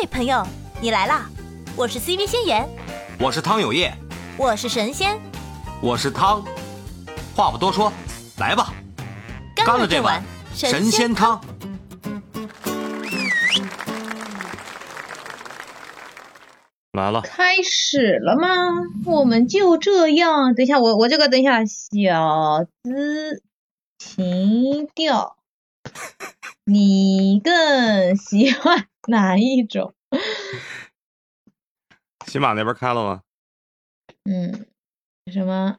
嘿，朋友，你来啦！我是 CV 仙言，我是汤有业，我是神仙，我是汤。话不多说，来吧，干了这碗神仙汤。来了，开始了吗？我们就这样。等一下，我我这个等一下，小资情调，你更喜欢哪一种？喜马那边开了吗？嗯，什么？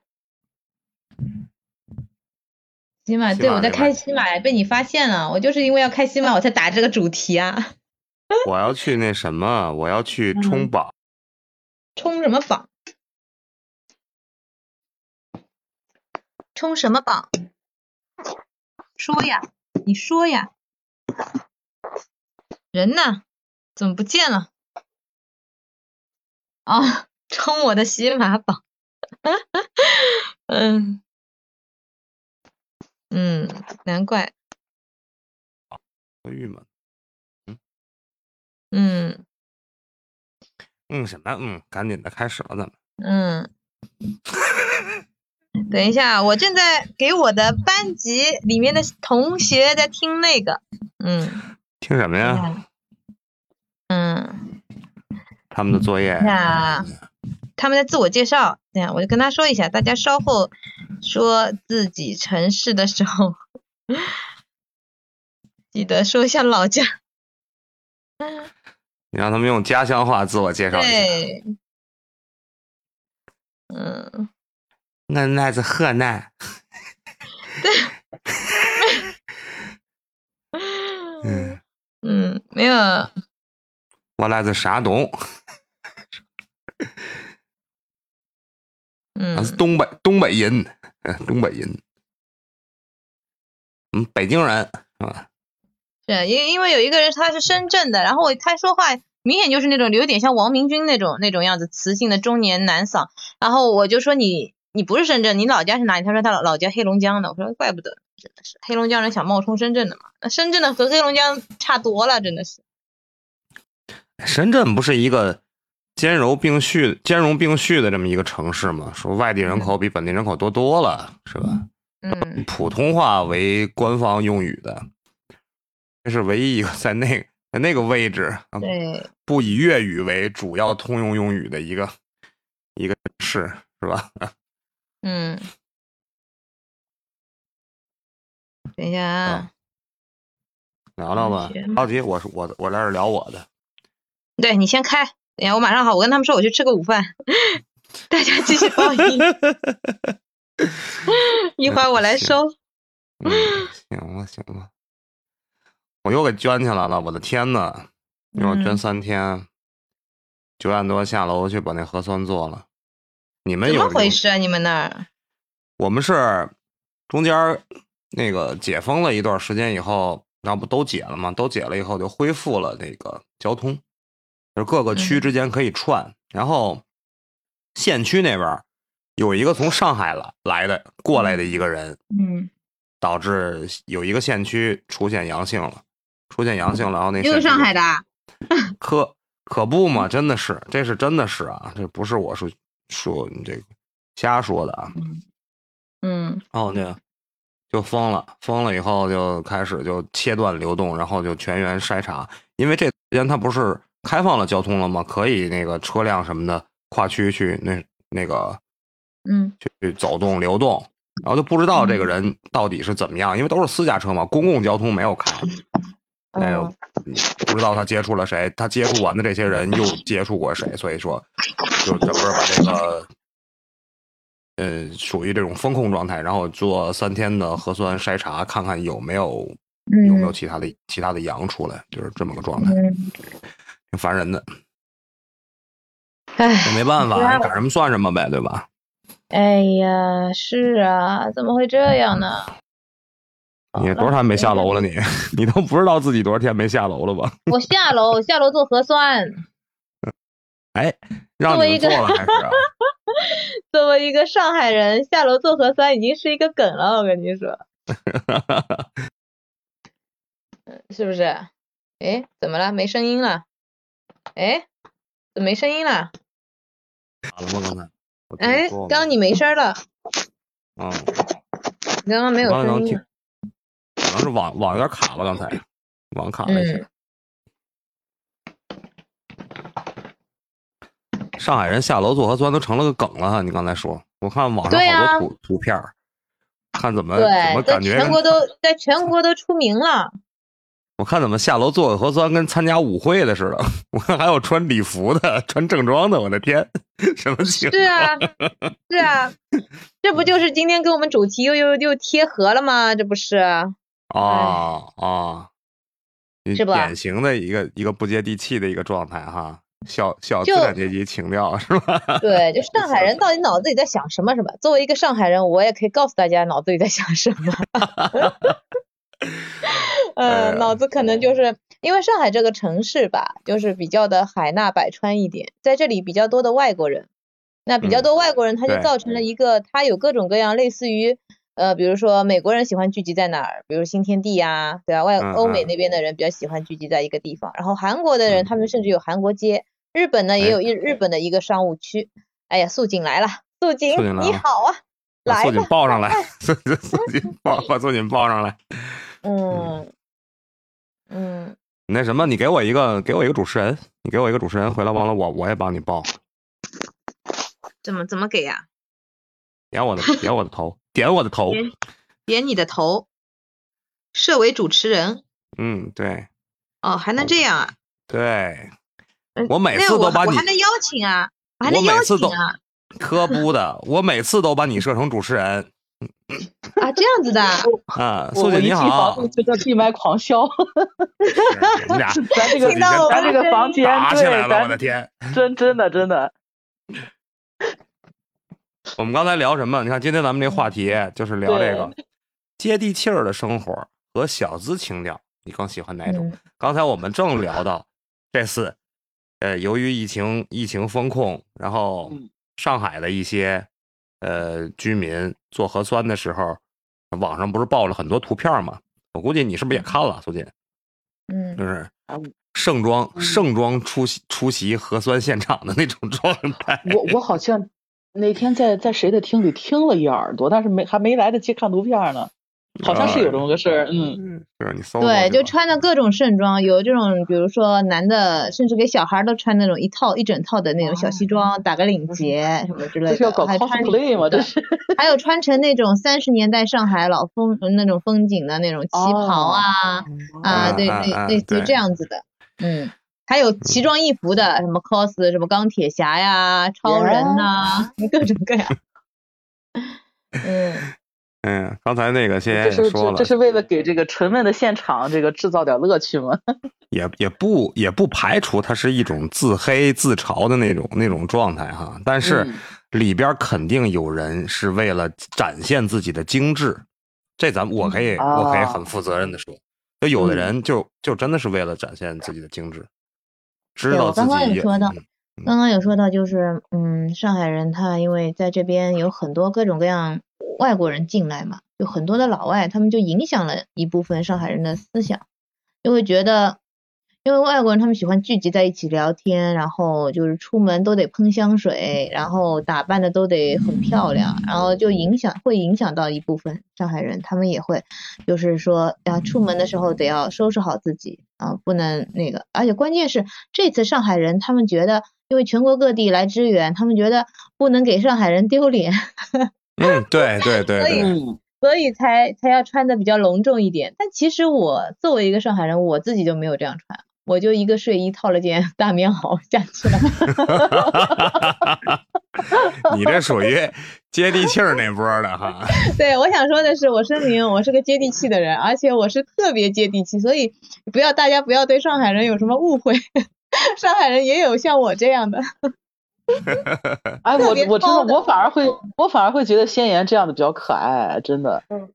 喜马对我在开喜马被你发现了，我就是因为要开喜马我才打这个主题啊。我要去那什么，我要去冲榜。冲什么榜？冲什么榜？说呀，你说呀。人呢？怎么不见了？啊，冲我的喜马宝。嗯嗯，难怪。多郁闷。嗯嗯。嗯什么？嗯，赶紧的，开始了，咱们。嗯，等一下，我正在给我的班级里面的同学在听那个。嗯。听什么呀？嗯。他们的作业。呀，他们在自我介绍。这样，我就跟他说一下，大家稍后说自己城市的时候，记得说一下老家。你让他们用家乡话自我介绍一下。对，嗯，我来自河南。对。嗯，没有。我来自山东。嗯。是东北东北人，嗯，东北人。嗯，北京人是吧？是，因因为有一个人他是深圳的，然后他说话明显就是那种有点像王明军那种那种样子，磁性的中年男嗓。然后我就说你你不是深圳，你老家是哪里？他说他老家黑龙江的。我说怪不得，真的是黑龙江人想冒充深圳的嘛？那深圳的和黑龙江差多了，真的是。深圳不是一个兼容并蓄、兼容并蓄的这么一个城市嘛？说外地人口比本地人口多多了，是吧？嗯。普通话为官方用语的。这是唯一一个在那在那个位置，对，不以粤语为主要通用用语的一个一个市，是吧？嗯，等一下啊，聊聊吧，着急，我是我我在这聊我的，对你先开，等下我马上好，我跟他们说我去吃个午饭，大家继续报 音，一会儿我来收。嗯，行了行了。我又给捐起来了，我的天呐！又捐三天，九点多下楼去把那核酸做了。你们有怎么回事啊？你们那儿？我们是中间那个解封了一段时间以后，那不都解了吗？都解了以后就恢复了那个交通，就各个区之间可以串。然后县区那边有一个从上海来来的过来的一个人，嗯，导致有一个县区出现阳性了。出现阳性了，然后那又是上海的，可可不嘛？真的是，这是真的是啊，这不是我说说你这个瞎说的啊。嗯，哦，对，就封了，封了以后就开始就切断流动，然后就全员筛查，因为这边它不是开放了交通了吗？可以那个车辆什么的跨区去那那个，嗯，去走动流动，然后就不知道这个人到底是怎么样，因为都是私家车嘛，公共交通没有开。哎呦，不知道他接触了谁，他接触完的这些人又接触过谁，所以说就整个把这个，呃，属于这种风控状态，然后做三天的核酸筛查，看看有没有有没有其他的其他的阳出来，就是这么个状态，挺烦人的。哎，没办法，赶什么算什么呗，对吧？哎呀，是啊，怎么会这样呢？你多少天没下楼了？你 你都不知道自己多少天没下楼了吧？我下楼下楼做核酸。哎，让你做了还是？作为一个上海人，下楼做核酸已经是一个梗了。我跟你说，是不是？哎，怎么了？没声音了？哎，怎么没声音了？卡了吗？刚才？哎，刚刚你没声儿了，嗯，刚刚没有声音。，可能是网网有点卡吧，刚才网卡了一下。嗯上海人下楼做核酸都成了个梗了哈，你刚才说，我看网上好多图、图片儿，看怎么怎么感觉全国都在全国都出名了。我看怎么下楼做个核酸跟参加舞会的似的，我看还有穿礼服的、穿正装的，我的天，什么情况？是啊，是啊，这不就是今天跟我们主题又又又贴合了吗？这不是？啊啊，是吧典型的一个一个不接地气的一个状态哈，小小资就产阶级情调是吧？对，就上海人到底脑子里在想什么，什么？作为一个上海人，我也可以告诉大家脑子里在想什么。哎呃，脑子可能就是因为上海这个城市吧，就是比较的海纳百川一点，在这里比较多的外国人，那比较嗯多外国人，他就造成了一个，他有各种各样类似于。呃，比如说美国人喜欢聚集在哪儿，比如新天地呀、对吧？外欧美那边的人比较喜欢聚集在一个地方，然后韩国的人嗯他们甚至有韩国街，日本呢也哎有一日本的一个商务区。哎呀，素锦来了，素锦你好啊，来素锦抱上来，素素锦抱把素锦抱上来。嗯嗯，那什么，你给我一个给我一个主持人，你给我一个主持人，回来完了我我也帮你抱，怎么怎么给呀、点我的点我的头，点我的头。点点你的头，设为主持人嗯，对哦，还能这样啊？对，嗯我每次都把你我还能邀请啊，我还能邀每次都请啊可 不的，我每次都把你设成主持人 啊，这样子的啊，啊。我我一进素锦你好房，就觉得闭麦狂笑，是你们俩 咱这个咱这个房间对，打起来了，我的咱天！真真的真的，我们刚才聊什么？你看今天咱们这个话题就是聊这个接地气儿的生活和小资情调，你更喜欢哪种？嗯刚才我们正聊到这次，呃，由于疫情疫情封控，然后嗯上海的一些呃居民做核酸的时候，网上不是爆了很多图片吗？我估计你是不是也看了，苏锦？嗯就是啊盛装嗯盛装出席出席核酸现场的那种状态。我我好像那天在在谁的厅里听了一耳朵，但是没还没来得及看图片呢，好像是有这么个事儿，嗯，嗯，是你搜搜对，就穿的各种盛装，有这种，比如说男的，甚至给小孩儿都穿那种一套一整套的那种小西装，打个领结什么之类的，这是要搞还穿 cosplay 吗？这是还有穿成那种三十年代上海老风那种风景的那种旗袍啊、啊，对，类类似于这样子的，嗯，还有奇装异服的，什么 cos 什么钢铁侠呀、超人呐、各种各样。嗯，嗯，刚才那个谢这爷也说了是这这，是为了给这个沉闷的现场这个制造点乐趣吗？也也不也不排除它是一种自黑自嘲的那种那种状态哈，但是嗯。里边肯定有人是为了展现自己的精致，这咱我可以、嗯我可以啊。很负责任的说，就有的嗯。人就就真的是为了展现自己的精致，知道自己刚刚有也说到嗯刚刚有说到，就是嗯，上海人他因为在这边有很多各种各样外国人进来嘛，有很多的老外，他们就影响了一部分上海人的思想，就会觉得，因为外国人他们喜欢聚集在一起聊天，然后就是出门都得喷香水，然后打扮的都得很漂亮，然后就影响会影响到一部分上海人，他们也会就是说呀，出门的时候得要收拾好自己啊，不能那个，而且关键是这次上海人他们觉得，因为全国各地来支援，他们觉得不能给上海人丢脸，嗯，对 对对所以所以才才要穿的比较隆重一点。但其实我作为一个上海人，我自己就没有这样穿，我就一个睡衣套了件大棉袄下去了。你这属于接地气儿那波儿的哈，对，我想说的是，我声明我是个接地气的人，而且我是特别接地气，所以不要大家不要对上海人有什么误会，上海人也有像我这样的。哎，我我真的的我反而会我反而会觉得仙言这样的比较可爱，真的。嗯，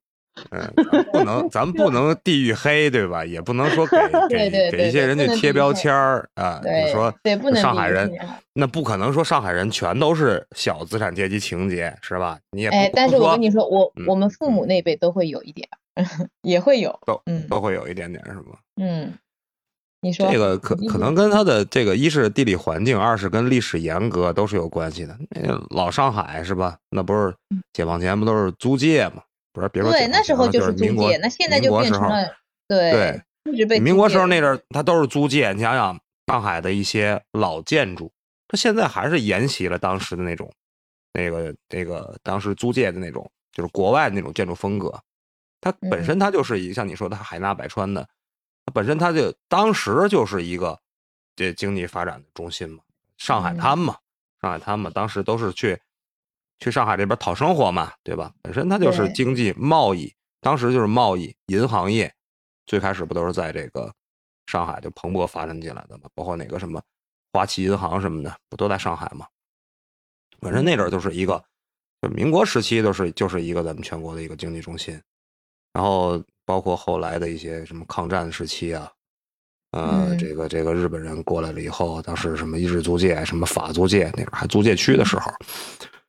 咱不能咱不能地域黑对吧？也不能说给 给对对对给一些人去贴标签儿啊，就对说对，不能上海人那不可能说上海人全都是小资产阶级情节是吧？你也不哎，但是我跟你说，我嗯我们父母那辈都会有一点儿，也会有，都嗯都会有一点点是吧？嗯，你说这个可可能跟它的这个一是地理环境，二是跟历史严格都是有关系的。那个老上海是吧？那不是解放前不都是租界嘛？不是，别说嗯对，那时候前就是租民国界，那现在就变成了对对一直被民国时候那阵儿，它都是租界。你想想，上海的一些老建筑，它现在还是沿袭了当时的那种，那个那个当时租界的那种，就是国外的那种建筑风格。它本嗯身它就是一像你说的海纳百川的，它本身它就当时就是一个这经济发展的中心嘛，上海嗯滩嘛，上海滩嘛，当时都是去去上海这边讨生活嘛，对吧？本身它就是经济贸易，当时就是贸易银行业，最开始不都是在这个上海就蓬勃发展起来的嘛？包括哪个什么花旗银行什么的，不都在上海吗？本身那阵儿就是一个，就民国时期都是就是一个咱们全国的一个经济中心，然后包括后来的一些什么抗战时期啊，呃，嗯。这个这个日本人过来了以后，当时什么日租界、什么法租界，那还租界区的时候，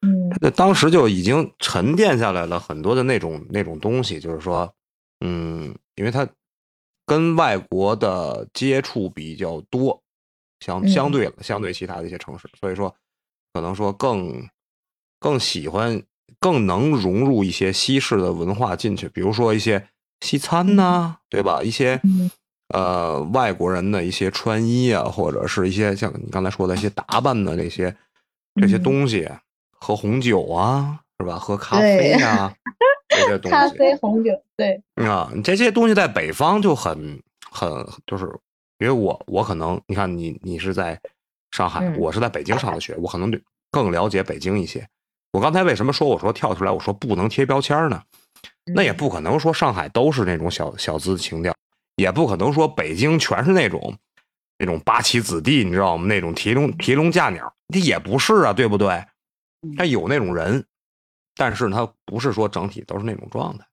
嗯。那当时就已经沉淀下来了很多的那种那种东西，就是说，嗯，因为他跟外国的接触比较多，相嗯。相对了，相对其他的一些城市，所以说可能说更更喜欢，更能融入一些西式的文化进去，比如说一些西餐呐、对吧？一些嗯呃外国人的一些穿衣啊，或者是一些像你刚才说的一些打扮的这些这些嗯东西，喝红酒啊，是吧？喝咖啡对啊，这些 东西。咖啡、红酒，对，啊，这些东西在北方就很很就是，因为我我可能你看你你是在上海，嗯我是在北京上的学，我可能对更了解北京一些。我刚才为什么说我说跳出来我说不能贴标签呢？那也嗯不可能说上海都是那种小小资情调，也不可能说北京全是那种那种八旗子弟，你知道吗？那种提笼提笼架鸟，这也不是啊，对不对？他有那种人，但是他不是说整体都是那种状态。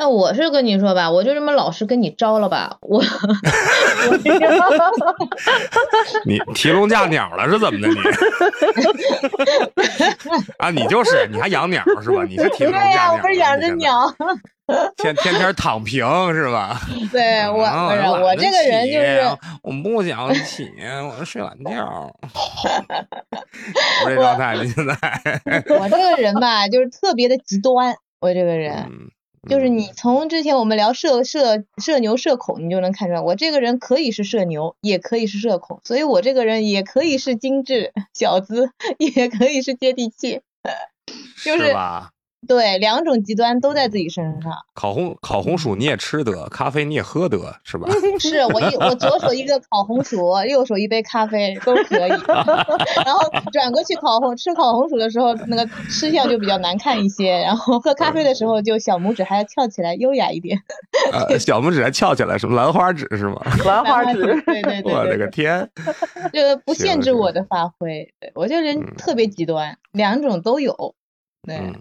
那我是跟你说吧，我就这么老实跟你招了吧，我 你提笼架鸟了是怎么的你？啊，你就是你还养鸟是吧？你是提笼对呀，架鸟，我不是养着，鸟，天天天躺平是吧？对我我这个人就是我不想起，我睡懒觉。我这状态，你现在，我这个人吧，就是特别的极端，我这个人。嗯，就是你从之前我们聊社社社牛社恐，你就能看出来，我这个人可以是社牛，也可以是社恐，所以我这个人也可以是精致小资，也可以是接地气，就是？对，两种极端都在自己身上。烤红烤红薯你也吃得，咖啡你也喝得，是吧？是我一我左手一个烤红薯，右手一杯咖啡都可以 然后转过去烤红吃烤红薯的时候，那个吃相就比较难看一些，然后喝咖啡的时候就小拇指还要翘起来，优雅一点。呃，小拇指还翘起来，什么兰花指是吗？兰花指，对对对我的个天！这不限制我的发挥。对我这人嗯特别极端，两种都有。对，嗯，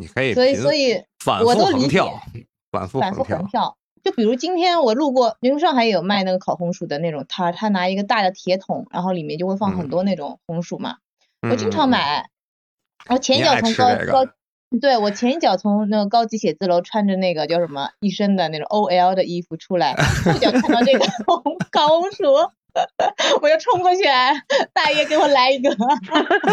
你可以所以所以反复我都理解横跳，反复反复横跳。就比如今天我路过，因为上海有卖那个烤红薯的那种摊儿，他拿一个大的铁桶，然后里面就会放很嗯多那种红薯嘛。嗯我经常。买，我前脚从高这个高，对我前一脚从那个高级写字楼穿着那个叫什么一身的那种 OL 的衣服出来，后脚看到这个 红烤红薯，我就冲过去，大爷给我来一个。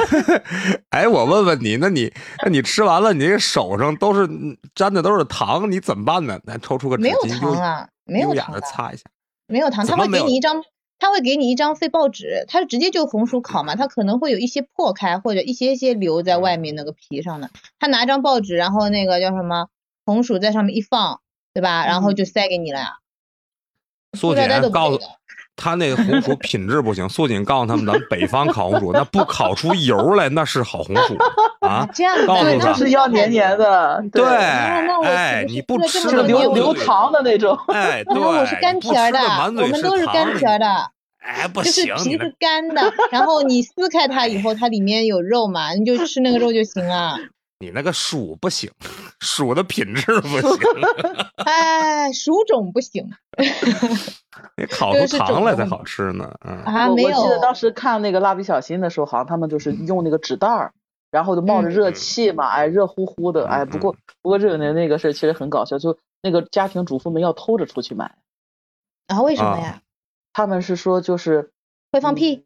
哎，我问问你，那你那你吃完了，你这个手上都是沾的都是糖，你怎么办呢？咱抽出个纸没有，糖啊，没有糖的，擦一下。没有糖，他会给你一张，他会给你一张废报纸，他直接就红薯烤嘛，他可能会有一些破开或者一些些留在外面那个皮上的，他拿张报纸，然后那个叫什么红薯在上面一放，对吧？然后就塞给你了呀。素塑料袋都告诉他那个红薯品质不行，素锦告诉他们，咱们北方烤红薯 那不烤出油来，那是好红薯啊。告诉他那是要黏黏的，对，那我哎，你不吃吃的流流糖的那种。哎，对，我是干皮儿的，满我们嘴是糖都是干皮儿的，哎，不就是行，那皮是干的，然后你撕开它以后，它里面有肉嘛，你就吃那个肉就行了。你那个薯不行，薯的品质不行，哎，薯种不行你烤 出糖来才好吃呢。嗯，啊，没有。我记得当时看那个蜡笔小新的时候，好像他们就是用那个纸袋儿，然后就冒着热嗯气嘛，哎，热乎乎的，哎，不过不过这个那那个事儿其实很搞笑，就那个家庭主妇们要偷着出去买，啊，为什么啊呀？他们是说就是会放屁。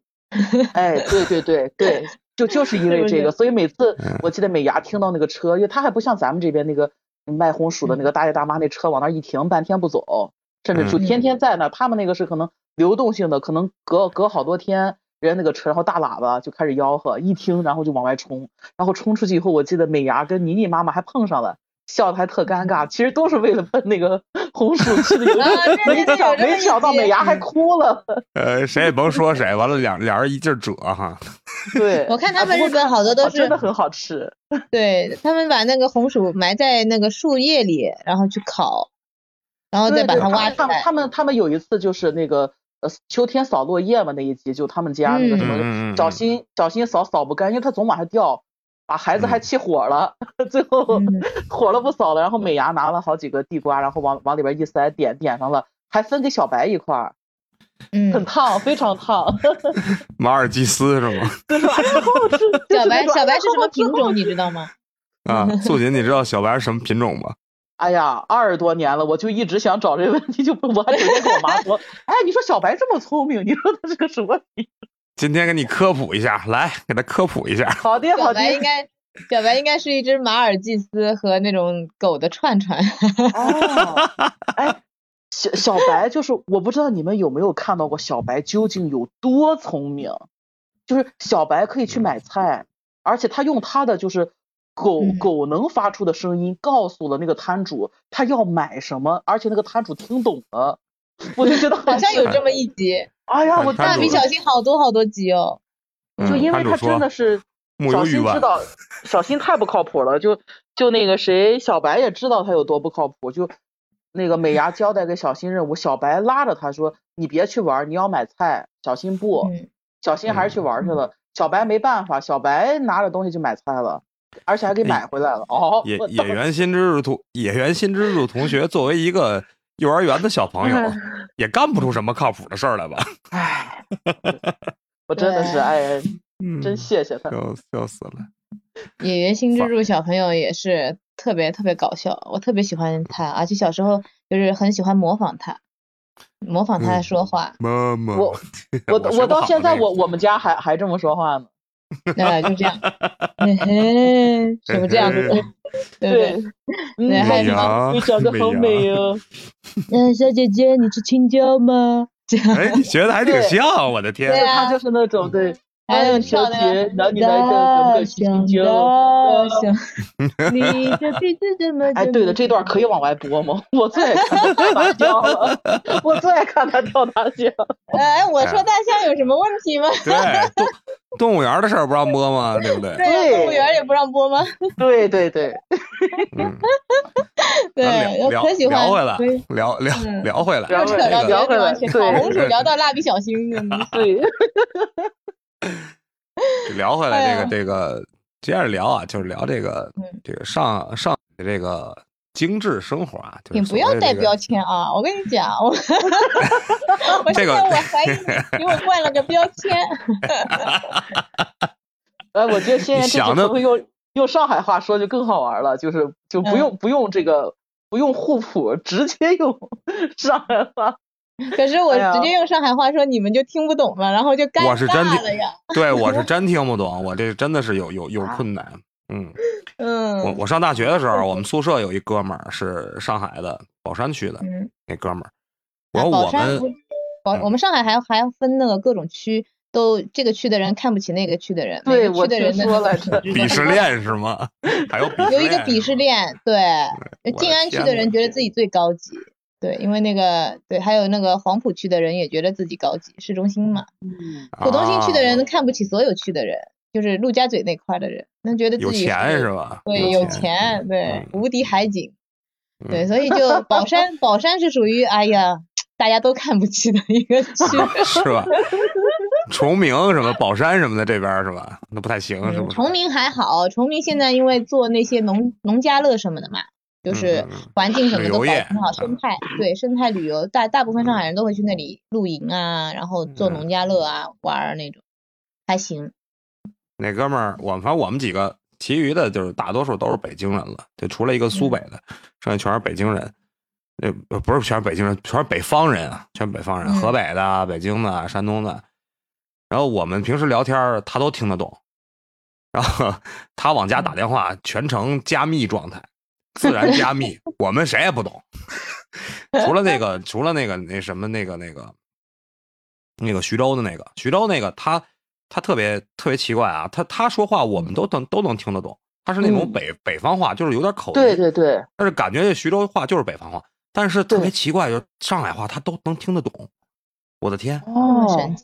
哎，对对对对，就就是因为这个，所以每次嗯我记得美牙听到那个车，因为它还不像咱们这边那个卖红薯的那个大爷大妈那车往那儿一停，半天不走，甚至就嗯天天在那儿。他们那个是可能流动性的，可能隔隔好多天，人家那个车，然后大喇叭就开始吆喝，一听然后就往外冲，然后冲出去以后，我记得美牙跟妮妮妈妈还碰上了。笑的还特尴尬，其实都是为了奔那个 红薯去的，没想没想到美牙还哭了，呃，谁也甭说谁，完了两俩人一劲儿褶哈。对，我看他们日本好多都是啊真的很好吃，对他们把那个红薯埋在那个树叶里，然后去烤，然后再把它挖出来。他们他们他们有一次就是那个呃秋天扫落叶嘛那一集，就他们家那个什么、嗯嗯嗯小心小心扫扫不干，因为他总往下掉，把孩子还嗯气火了，最后嗯 火了不少了，然后美牙拿了好几个地瓜，然后往往里边一塞，点点上了，还分给小白一块儿，很嗯，烫，非常烫，马尔济斯是吗？就是小白小白是什么品种？你知道吗？啊，素锦，你知道小白是什么品种吗？哎呀，二十多年了，我就一直想找这个问题，就不我还整天跟我妈说，哎，你说小白这么聪明，你说他是个什么品？今天给你科普一下，来给他科普一下。好的，好的。小白应该小白应该是一只马尔济斯和那种狗的串串。哦，哎，小小白就是我不知道你们有没有看到过小白究竟有多聪明，就是小白可以去买菜，而且他用他的就是狗嗯狗能发出的声音告诉了那个摊主他要买什么，而且那个摊主听懂了，我就觉得很好像有这么一集，哎呀，我蜡笔小新好多好多集哦。嗯就因为他真的是小新知道，小新太不靠谱了，就就那个谁，小白也知道他有多不靠谱，就那个美伢交代给小新任务，小白拉着他说：“你别去玩，你要买菜。”小新不，嗯，小新还是去玩去了。小白没办法，小白拿着东西去买菜了，而且还给买回来了。哦，野野原新之助同野原新之助同学作为一个幼儿园的小朋友，也干不出什么靠谱的事儿来吧？唉，我真的是哎，嗯，真谢谢他。笑笑死了。演员新之助小朋友也是特别特别搞笑，我特别喜欢他，而且小时候就是很喜欢模仿他，模仿他嗯说话，妈妈，我我我到现在我我们家还还这么说话呢。对，就这样，嘿嘿，什么这样子的，对不对？还有什么你长得好美哦。嗯，小姐姐，你吃青椒吗？这样，哎，你学的还挺对像，我的天！对啊他就是那种对，还有哎小跳那个姐，哪里来的？可不可以去大青象椒？大象，你的鼻子怎么？哎，对的，这段可以往外播吗？我最爱看他跳大象了，我最爱看他跳大象。哎，我说大象有什么问题吗？对，动动物园的事儿不让播吗？对不对？对呀，动物园也不让播吗？对对对，嗯，对，聊可喜欢。聊回来对，聊聊嗯聊回来，又扯到别的地方去，对烤红薯聊到蜡笔小新，对，聊回来这个哎这个，接着聊啊，就是聊这个嗯这个上上的这个精致生活啊，就是你不要带标签啊！我跟你讲，我 我这个现在我怀疑你给我冠了个标签。哎，我觉得现在这想的次会用用上海话说就更好玩了，就是就不用不用这个不用互补，直接用上海话。可是我直接用上海话说，你们就听不懂了，然后就尴我是真听尬了呀。对我是真听不懂，我这真的是有有有困难。嗯，嗯，我我上大学的时候，我们宿舍有一哥们儿是上海的宝山区的嗯，那哥们儿，啊然后我们宝宝，嗯我们上海还还要分那个各种区，都这个区的人看不起那个区的人，对每个区的人的我听说了 鄙视链是吗？还有鄙视有一个鄙视链，对，静安区的人觉得自己最高级，对，因为那个对，还有那个黄浦区的人也觉得自己高级，市中心嘛，嗯，浦东新区的啊人看不起所有区的人，就是陆家嘴那块儿的人，那觉得有自己有钱是吧？对，有钱，钱，对，嗯无敌海景，对，嗯所以就 宝山，宝山是属于哎呀，大家都看不起的一个区，是吧？崇明什么宝山什么的这边儿是吧？那不太行，是吧？嗯崇明还好，崇明现在因为做那些农农家乐什么的嘛，就是环境什么都很好，生态对生态旅游，大大部分上海人都会去那里露营啊，然后做嗯农家乐啊玩儿那种，还行。那哥们儿，我们反正我们几个，其余的就是大多数都是北京人了，就除了一个苏北的，剩下全是北京人。那呃不是全是北京人，全是北方人啊，全是北方人，嗯河北的、北京的、山东的。然后我们平时聊天，他都听得懂。然后 他往家打电话，全程加密状态，自然加密，我们谁也不懂。除了那个，除了那个那什么那个那个那个徐州的那个徐州那个，他他特别特别奇怪啊，他他说话我们都能都能听得懂，他是那种嗯北、北方话，就是有点口音，对对对，但是感觉这徐州话就是北方话，但是特别奇怪，就是上海话他都能听得懂。我的天哦神，奇。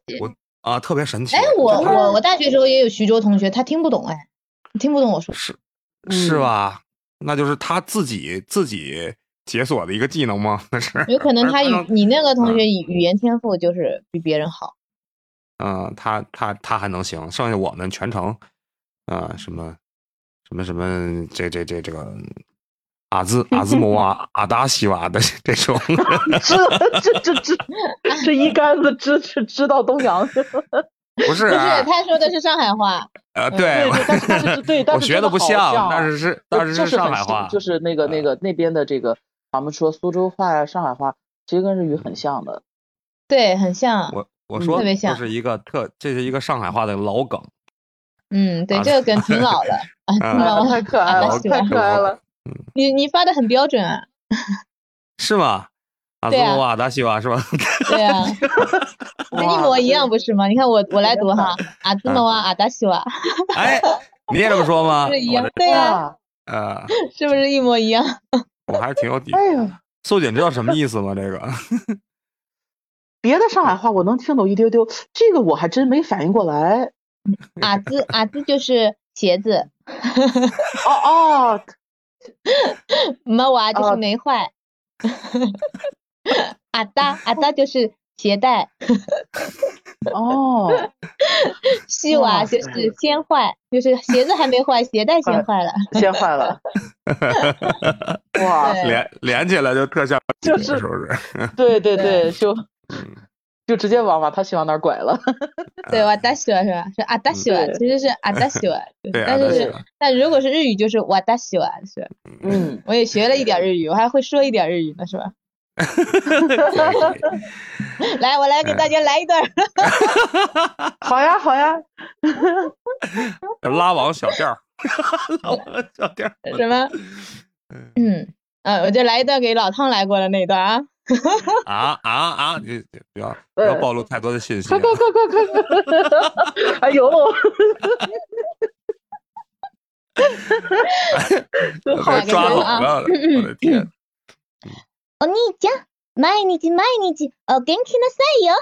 啊，特别神奇。哎，我我我大学时候也有徐州同学，他听不懂哎，听不懂我说。是嗯是吧？那就是他自己自己解锁的一个技能吗？那是有可能他语你那个同学语语言天赋就是比别人好。嗯，他他他还能行，剩下我们全程啊、什么什么什么这这这这个阿兹阿兹莫瓦 阿达西瓦的这种，这这这这这一竿子支支支到东阳去了。不是不是，啊他说的是上海话。呃，对对，对，但是但是对，但我学是真的好的不像，但是是但是就是上海话，就是那个那个那边的这个，咱们说苏州话呀、上海话，其实跟日语很像的。对，很像。我我嗯说这特别像是一个特，这是一个上海话的老梗，嗯，对，啊这个梗挺老了。啊，啊挺老了太可爱了，啊太可爱了。你你发的很标准啊。是吗？阿兹对啊莫瓦达西瓦是吧？对啊，那一模一样不是吗？你看我我来读哈，阿兹诺瓦阿达西瓦，哎，你也这么说吗？是一样。对呀，哇，这呃，是不是一模一样？我还是挺有底。哎呀，素锦知道什么意思吗？这个别的上海话我能听懂一丢丢，这个我还真没反应过来。阿兹阿兹就是鞋子，哦哦，没娃就是哦没坏，阿达阿达就是鞋带，哦，西娃就是先坏，就是鞋子还没坏，鞋带先坏了。先坏了。哇，连连起来就特像，就是是不是？对对对对，就嗯就直接往往他喜欢那儿拐了。对，瓦达西瓦是吧？是阿达西瓦，其实是阿达西瓦，对但是但如果是日语就是瓦达西瓦，是吧？嗯，我也学了一点日语，我还会说一点日语呢，是吧？来，我来给大家来一段儿。好 呀好呀，拉网小调儿，拉网小调儿。什么？嗯，啊，我就来一段给老汤来过的那一段啊。啊啊啊！你你不要不要暴露太多的信息啊快！快快快快快！哎呦，被抓走了，我的天！お兄ちゃん、毎日毎日お元気なさいよ。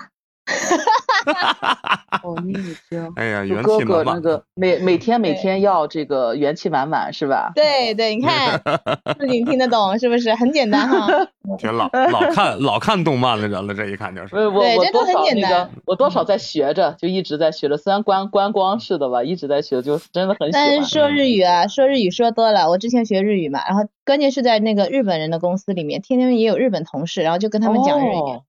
哦，你已经。哎呀，就元哥哥那气满满。个每每天每天要这个元气满满是吧？对对，你看 自己听得懂是不是？很简单哈。挺老老看老看动漫的人了，这一看就是。我我对这都我多很简单少那个，我多少在学着，就一直在学着。虽然观观光式的吧，一直在学，就真的很喜欢。但是说日语啊，说日语说多了，我之前学日语嘛，然后关键是在那个日本人的公司里面，天天也有日本同事，然后就跟他们讲日语。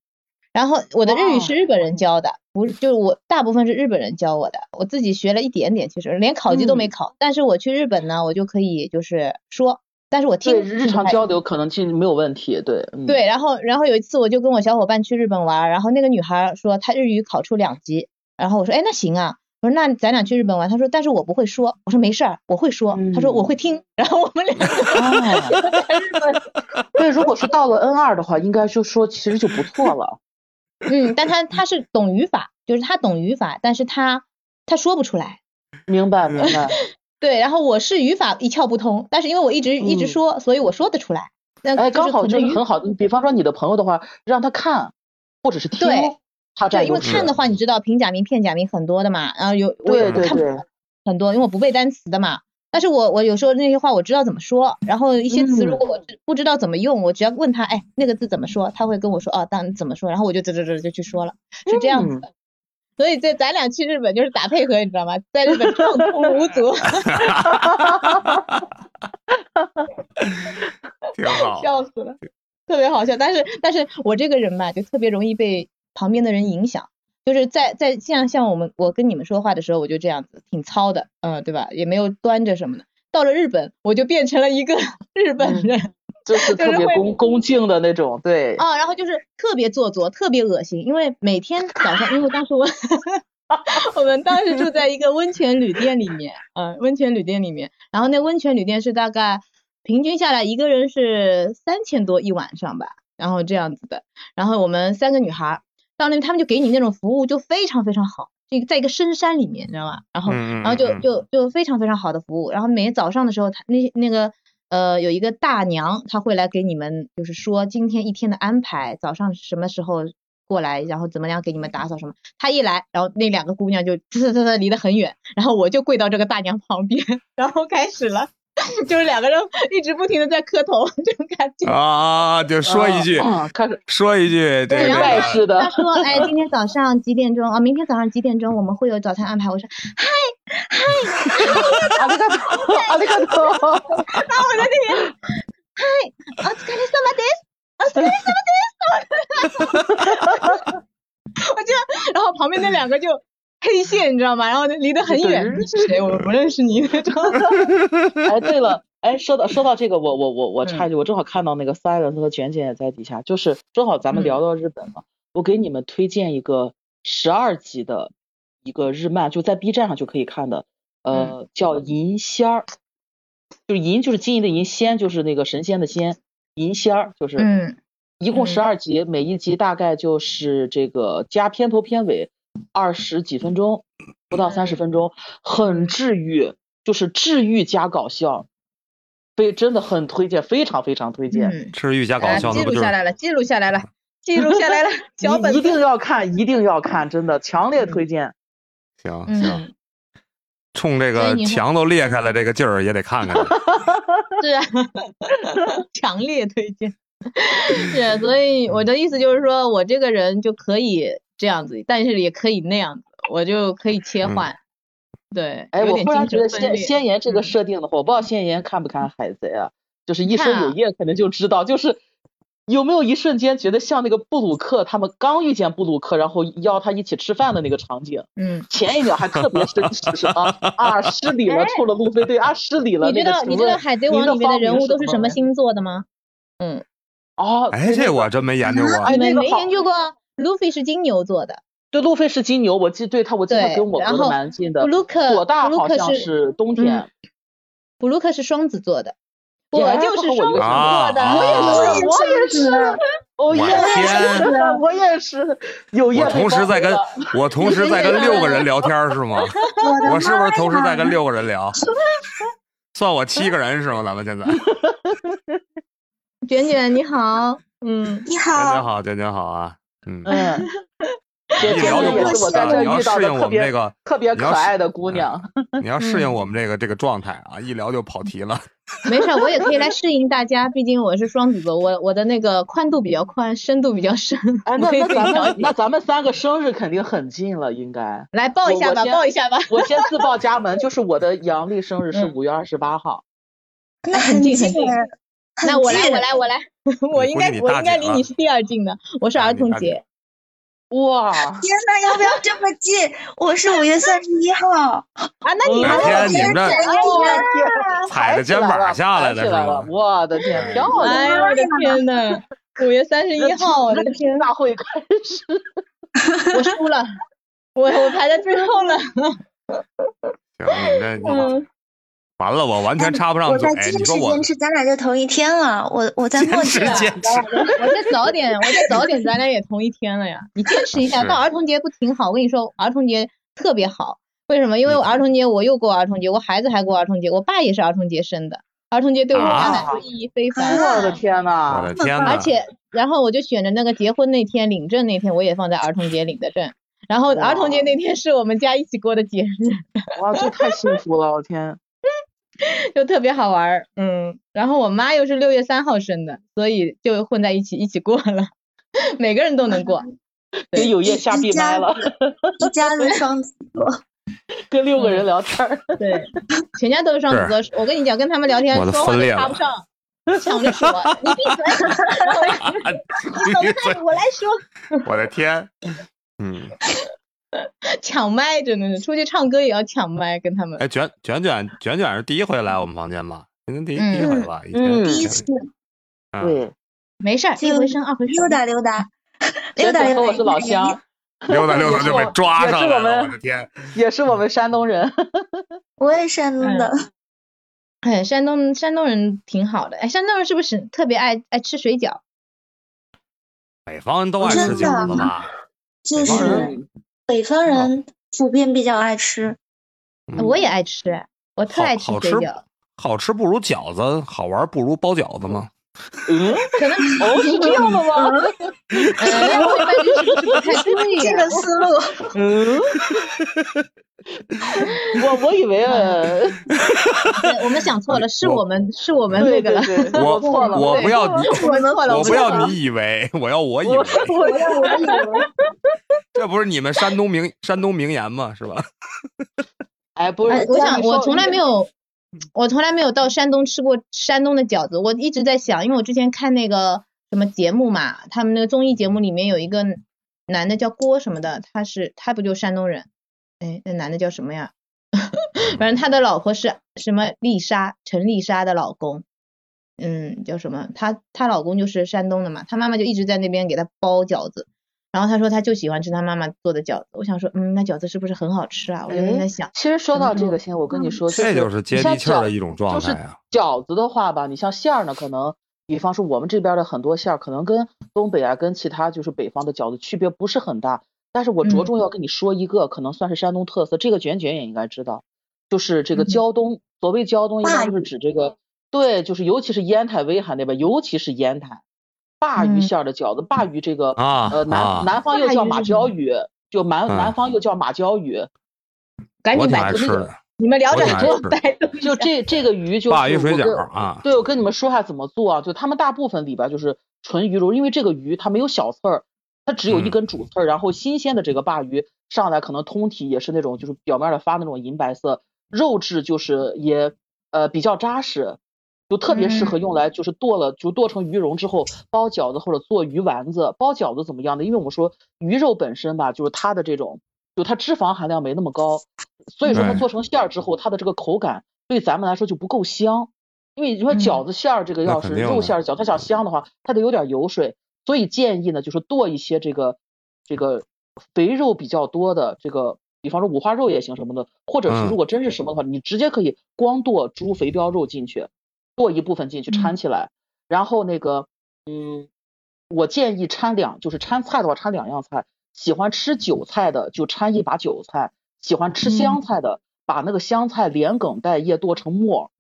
哦然后我的日语是日本人教的，不是，就是我大部分是日本人教我的，我自己学了一点点，其实连考级都没嗯考。但是我去日本呢，我就可以就是说，但是我听对日常交流可能其实没有问题，对，嗯，对，然后然后有一次我就跟我小伙伴去日本玩，然后那个女孩说她日语考出两级，然后我说哎那行啊，我说那咱俩去日本玩，她说但是我不会说，我说没事儿，我会说，她说我嗯会听，然后我们两个哦，在日本，对，如果是到了 N 二的话，应该就说其实就不错了。嗯，但他他是懂语法，就是他懂语法，但是他他说不出来。明白明白，对，然后我是语法一窍不通，但是因为我一直一直嗯说，所以我说得出来。那哎，刚好就是很好。比方说你的朋友的话，让他看或者是听对，他对，因为。看的话，你知道平假名、片假名很多的嘛，然后有我对也看很多，因为我不背单词的嘛。但是我我有时候那些话我知道怎么说，然后一些词如嗯果我知不知道怎么用，我只要问他，哎，那个字怎么说，他会跟我说，哦，当怎么说，然后我就这这这就去说了，是这样子嗯的。所以这咱俩去日本就是打配合，你知道吗？在日本畅通无阻，挺好。笑死了，特别好笑。但是但是我这个人吧，就特别容易被旁边的人影响。就是在在像像我们我跟你们说话的时候，我就这样子，挺糙的，嗯，对吧？也没有端着什么的。到了日本，我就变成了一个 日本人，就是 特别恭恭敬的那种，对。啊，然后就是特别做作，特别恶心，因为每天早上，因为当时我 我们当时住在一个温泉旅店里面，嗯，温泉旅店里面，然后那温泉旅店是大概平均下来一个人是三千多一晚上吧，然后这样子的，然后我们三个女孩儿到那他们就给你那种服务就非常非常好，这个在一个深山里面，你知道吧？然后然后就嗯就就非常非常好的服务，然后每天早上的时候，他那那个呃有一个大娘，她会来给你们就是说今天一天的安排，早上什么时候过来，然后怎么样给你们打扫什么。她一来，然后那两个姑娘就嘚嘚嘚嘚离得很远，然后我就跪到这个大娘旁边，然后开始了。就是两个人一直不停的在磕头，这种感觉。啊，就说一句，啊，开始说一句，这对然后个拜师的他，说，哎，今天早上几点钟啊？明天早上几点钟我们会有早餐安排？我说，阿里嘎多，阿里嘎多。哦，お疲れ様です。お疲れ様です。我就，然后旁边那两个就 黑线，你知道吗？然后离得很远，你是谁？我不认识你那种。哎，对了，哎，说到说到这个，我我我我嗯插一句，我正好看到那个 Silence 和卷卷也在底下，就是正好咱们嗯聊到日本嘛，我给你们推荐一个十二集的一个日漫，就在 B 站上就可以看的，呃，叫银仙儿，就是银就是金银的银，仙就是那个神仙的仙，银仙儿就是，嗯一共嗯十二集，每一集大概就是这个加片头片尾二十几分钟，不到三十分钟，很治愈，就是治愈加搞笑，所以真的很推荐，非常非常推荐，嗯，治愈加搞哎笑，记录下来了，记录下来了，记录下来了，小本子。一一定要看，一定要看，真的强烈推荐。行行，嗯，冲这个墙都裂开了这个劲儿也得看看。是啊，强烈推荐。是，啊所以我的意思就是说，我这个人就可以这样子，但是也可以那样子，我就可以切嗯换。对，哎，我忽然觉得仙精神分裂仙言这个嗯设定的话，我不知道仙言看不看海贼啊？就是一看啊生有夜，可能就知道，就是有没有一瞬间觉得像那个布鲁克他们刚遇见布鲁克，然后邀他一起吃饭的那个场景，嗯，前一秒还特别绅士，是啊啊失礼了，冲着路飞对啊失礼了。哎你知道你知道海贼王里面的人物都是什么星座的吗？嗯，哦，哎，这我真没研究过。你们没研究过？路飞是金牛座的，对路飞是金牛，我记对他，我记得他跟我隔得然后蛮近的布。鲁克左大布鲁克好像是冬天，布鲁克是双子座的，我就是双子座的，啊我也是，我也是，哦，我也是，我也是，有业我同时在跟我同时在跟六个人聊天是吗？我是不是同时在跟六个人聊？算我七个人是吗？咱们现在。卷卷你好，嗯，你好，卷卷，好，卷卷好啊，嗯，嗯，这一这聊就不也是我在啊你要这遇到适应我们的特别这个特别可爱的姑娘。你要适应我们这个这个状态啊，一聊就跑题了。没事，我也可以来适应大家，毕竟我是双子座，我我的那个宽度比较宽，深度比较深，那那咱。们那咱们三个生日肯定很近了，应该。来报一下吧，我我先报一下吧。我先自报家门，就是我的阳历生日是嗯五月二十八号。那很近很近 那我来，我来，我来，我应该我应该离你是第二近的，我是啊儿童节。哇，天呐，要不要这么近？我是五月三十一号，啊，那你还哪天有你们这踩着肩膀下来的？我的天，漂亮！哎呦我的天呐，五月三十一号，我的天，大会开始。我输了，我我排在最后了。行，你这你嗯，完了，我完全插不上嘴我再。坚你说我持坚持，咱俩就同一天了。我我再坚磨叽持坚持，我再早点，我再早点，咱俩也同一天了呀。你坚持一下，到儿童节不挺好？我跟你说，儿童节特别好。为什么？因为我儿童节我又过儿童节，我孩子还过儿童节，我爸也是儿童节生的。儿童节对我们家来说意义非凡。我的天我呐！的天呐！而且，然后我就选着那个结婚那天领证那天，我也放在儿童节领的证。然后儿童节那天是我们家一起过的节日，哇，这太幸福了！我天，就特别好玩儿。嗯，然后我妈又是六月三号生的，所以就混在一起一起过了，每个人都能过。给有夜下闭麦了，一家人双子座，跟六个人聊天儿。对，全家都是双子座。我跟你讲，跟他们聊天我说话都插不上，抢着说，你闭嘴，你走开，我来说。我的天，嗯，抢麦真的是，出去唱歌也要抢麦，跟他们。哎，卷卷卷卷卷是第一回来我们房间吧？今天第一第一嗯回吧？以前嗯第一次嗯，对，没事儿，一回生二回熟溜。达溜达，溜沈达溜达。总和我是老乡，溜达溜达就被抓上了，我的天！也是我们山东人。我也山东的，哎，山东山东人挺好的。哎，山东人是不是特别爱爱吃水饺？北方人都爱吃饺子吧？就是人北方人普遍比较爱吃。嗯我也爱吃，我特爱吃水饺。好吃不如饺子，好玩不如包饺子吗？嗯，可能 哦，是这样的吗？呃，我一般就是不是不太对呀 这个思路，嗯，我我以为 呃，呃我们想错了，是我们是我们那个了。对对对我错了，我不要你，我们错了，我不要你以为，我要我以为，我我要我以为，这不是你们山东名山东名言吗？是吧？哎，不是哎，，我想我从来没。有，我从来没有到山东吃过山东的饺子。我一直在想，因为我之前看那个什么节目嘛，他们那个综艺节目里面有一个男的叫郭什么的，他是他不就山东人？哎，那男的叫什么呀？反正他的老婆是什么丽莎，陈丽莎的老公，嗯，叫什么？她她老公就是山东的嘛，她妈妈就一直在那边给他包饺子。然后他说他就喜欢吃他妈妈做的饺子，我想说，嗯，那饺子是不是很好吃啊？我就在哎想，其实说到这嗯个，先我跟你说，这就是接地气儿的一种种状就是态啊。饺子的话吧，你像馅儿呢，可能比方说我们这边的很多馅儿，可能跟东北啊，跟其他就是北方的饺子区别不是很大。但是我着嗯重要跟你说一个，可能算是山东特色，这个卷卷也应该知道，就是这个嗯胶东。所谓胶东，应该就是指这个，对，就是尤其是烟台、威海那边，尤其是烟台，鲅鱼嗯馅儿的饺子，鲅鱼这个啊呃南啊南方又叫马鲛鱼，就南嗯南方又叫马鲛鱼，赶紧买个那个，爱吃的，你们聊着给我我挺爱吃百度一下。就这这个鱼就是鲅鱼水我跟饺啊，对，我跟你们说下怎么做啊？就他们大部分里边就是纯鱼肉，因为这个鱼它没有小刺儿，它只有一嗯根主刺儿，然后新鲜的这个鲅鱼上来可能通体也是那种就是表面的发那种银白色，肉质就是也呃比较扎实，就特别适合用来就是剁了就剁成鱼蓉之后包饺子或者做鱼丸子。包饺子怎么样呢？因为我们说鱼肉本身吧，就是它的这种就它脂肪含量没那么高，所以说它做成馅儿之后，它的这个口感对咱们来说就不够香。因为你说嗯饺子馅儿这个要是肉馅儿饺，它想香的话，它得有点油水，所以建议呢就是剁一些这个这个肥肉比较多的这个，比方说五花肉也行什么的，或者是嗯如果真是什么的话，你直接可以光剁猪肥膘肉进去，剁一部分进去嗯。掺起来，然后那个嗯，我建议掺两，就是掺菜的话掺两样菜，喜欢吃韭菜的就掺一把韭菜，喜欢吃香菜的把那个香菜连梗带叶剁成末，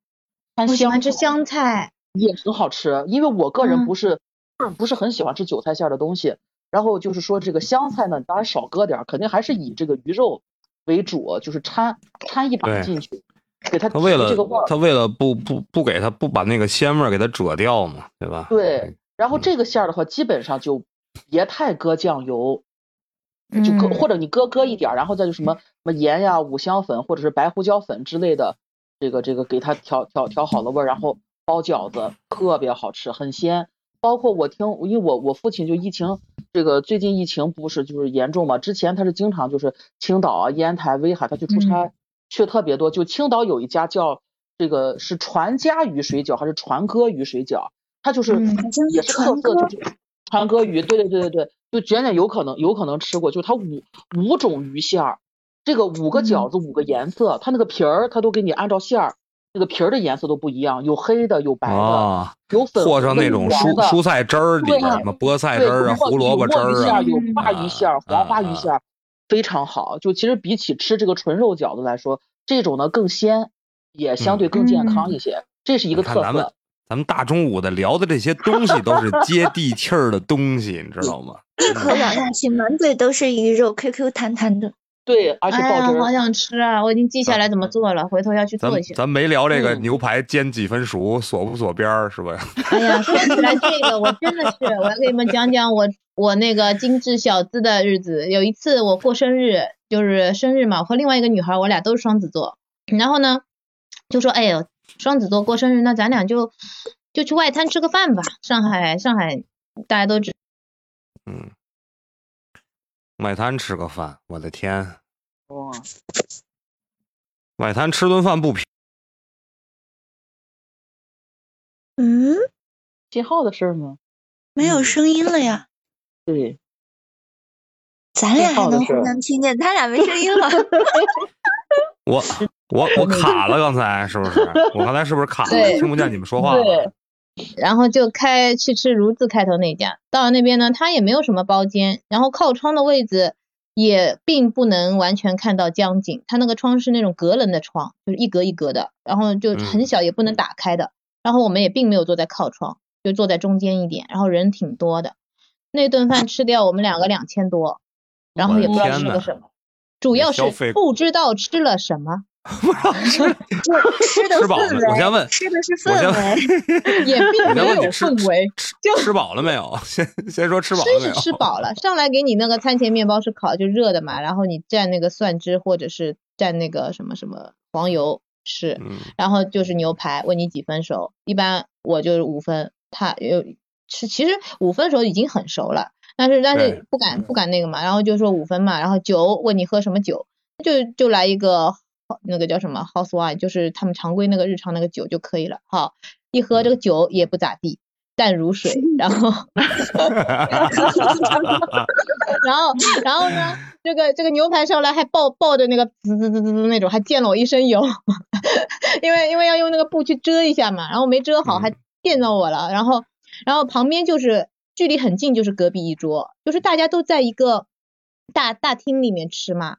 掺我喜欢吃香香菜，也很好吃，因为我个人嗯。不是、不是很喜欢吃韭菜馅儿的东西。然后就是说这个香菜呢，当然少搁点儿，肯定还是以这个鱼肉为主，就是掺掺一把进去，给他他为了提这个味儿。他为了不不不给他不把那个鲜味儿给它遮掉嘛，对吧？对，然后嗯这个馅儿的话，基本上就别太搁酱油，就搁、嗯或者你搁搁一点儿，然后再就什么什么盐呀、五香粉或者是白胡椒粉之类的，这个这个给它调调调好了味儿，然后包饺子特别好吃，很鲜。包括我听，因为我我父亲就疫情，这个最近疫情不是就是严重嘛，之前他是经常就是青岛啊、烟台、威海，他去出差、去特别多。就青岛有一家叫这个是传家鱼水饺还是传哥鱼水饺，它就是、嗯也是特色，就是传哥鱼，对对对对对，就卷卷有可能有可能吃过，就是它五五种鱼馅儿，这个五个饺子五个颜色，它那个皮儿它都给你按照馅儿，那个皮儿的颜色都不一样，有黑的，有白的，啊，有粉和上那种蔬有黄的蔬菜汁儿里边对儿，什么菠菜，汁儿啊、胡萝卜汁儿啊有鲅鱼馅儿、黄花鱼馅儿，非常好。就其实比起吃这个纯肉饺子来说，这种呢更鲜，也相对更健康一些，这是一个特色。咱们大中午的聊的这些东西都是接地气儿的东西，你知道吗？一口咬下去，满嘴都是鱼肉，Q Q 弹弹的。对，而且爆汁儿。好想吃啊！我已经记下来怎么做了，回头要去做一下。咱没聊这个嗯牛排煎几分熟，锁不锁边儿是吧？哎呀，说起来这个，我真的是，我要给你们讲讲我我那个精致小资的日子。有一次我过生日，就是生日嘛，我和另外一个女孩，我俩都是双子座，然后呢，就说，哎呦，双子座过生日，那咱俩就就去外滩吃个饭吧。上海，上海大家都知，嗯，外滩吃个饭，我的天，哇，外滩吃顿饭不便嗯，信号的事儿吗？没有声音了呀，对，咱俩还能互信号的事儿相听见，他俩没声音了。我我我卡了，刚才是不是？我刚才是不是卡了？对听不见你们说话了。对，然后就开去吃如字开头那家，到了那边呢，他也没有什么包间，然后靠窗的位置也并不能完全看到江景，他那个窗是那种隔棱的窗，就是一格一格的，然后就很小，也不能打开的。然后我们也并没有坐在靠窗，就坐在中间一点，然后人挺多的。那顿饭吃掉我们两个两千多，然后也不知道吃了个什么，主要是不知道吃了什么 吃的吃饱了氛围，我先问吃的是氛围。也并没有先问你氛围。吃吃饱了没有？先先说吃饱了没有？吃是吃饱了，上来给你那个餐前面包是烤就热的嘛，然后你蘸那个蒜汁或者是蘸那个什么什么黄油吃，嗯，然后就是牛排，问你几分熟，一般我就是五分，他有是其实五分时候已经很熟了，但是但是不敢不敢那个嘛，然后就说五分嘛，然后酒问你喝什么酒，就就来一个那个叫什么 house wine，就是他们常规那个日常那个酒就可以了，好，一喝这个酒也不咋地。淡如水，然后 然后，然后呢，这个这个牛排上来还抱抱着那个滋滋滋滋滋那种，还溅了我一身油，因为因为要用那个布去遮一下嘛，然后没遮好，还溅到我了，然后然后旁边就是距离很近，就是隔壁一桌，就是大家都在一个大大厅里面吃嘛，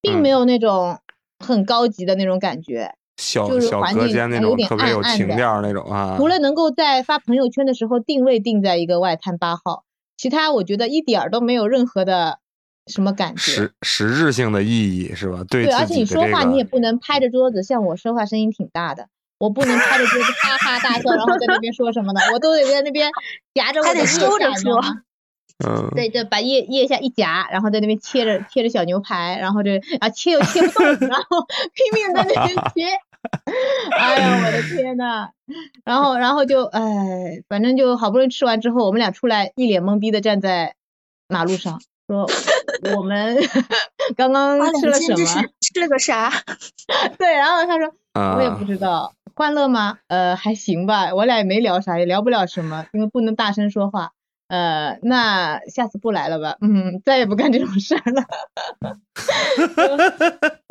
并没有那种很高级的那种感觉，小就是小隔环境间那种特别有情调那种啊。除了能够在发朋友圈的时候定位定在一个外滩八号，其他我觉得一点儿都没有任何的什么感觉。实实质性的意义是吧？对对，而且你说话你也不能拍着桌子，像我说话声音挺大的，我不能拍着桌子哈哈大笑，然后在那边说什么的，我都得在那边夹着我还得的腋收着下，你知道说吗？嗯，对，就把腋腋下一夹，然后在那边切着切着小牛排，然后这啊切又切不动，然后拼命地在那边 切，哎呀，我的天呐，然后然后就哎，反正就好不容易吃完之后，我们俩出来一脸懵逼的站在马路上，说我们刚刚吃了什么？吃了个啥？对，然后他说我也啊不知道，欢乐吗？呃，还行吧，我俩也没聊啥，也聊不了什么，因为不能大声说话。呃，那下次不来了吧？嗯，再也不干这种事儿了。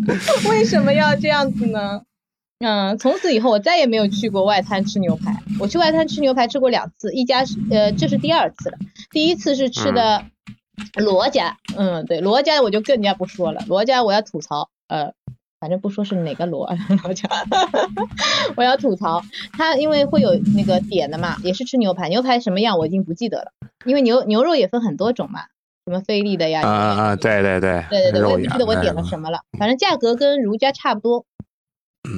为什么要这样子呢？嗯，从此以后我再也没有去过外滩吃牛排。我去外滩吃牛排吃过两次，一家是呃这是第二次了，第一次是吃的罗家，嗯对，罗家我就更加不说了，罗家我要吐槽，呃，反正不说是哪个罗罗家，我要吐槽，他因为会有那个点的嘛，也是吃牛排，牛排什么样我已经不记得了，因为牛牛肉也分很多种嘛，什么菲力的呀，啊啊啊！对对对，对对对，我也不记得我点了。什么了，反正价格跟如家差不多。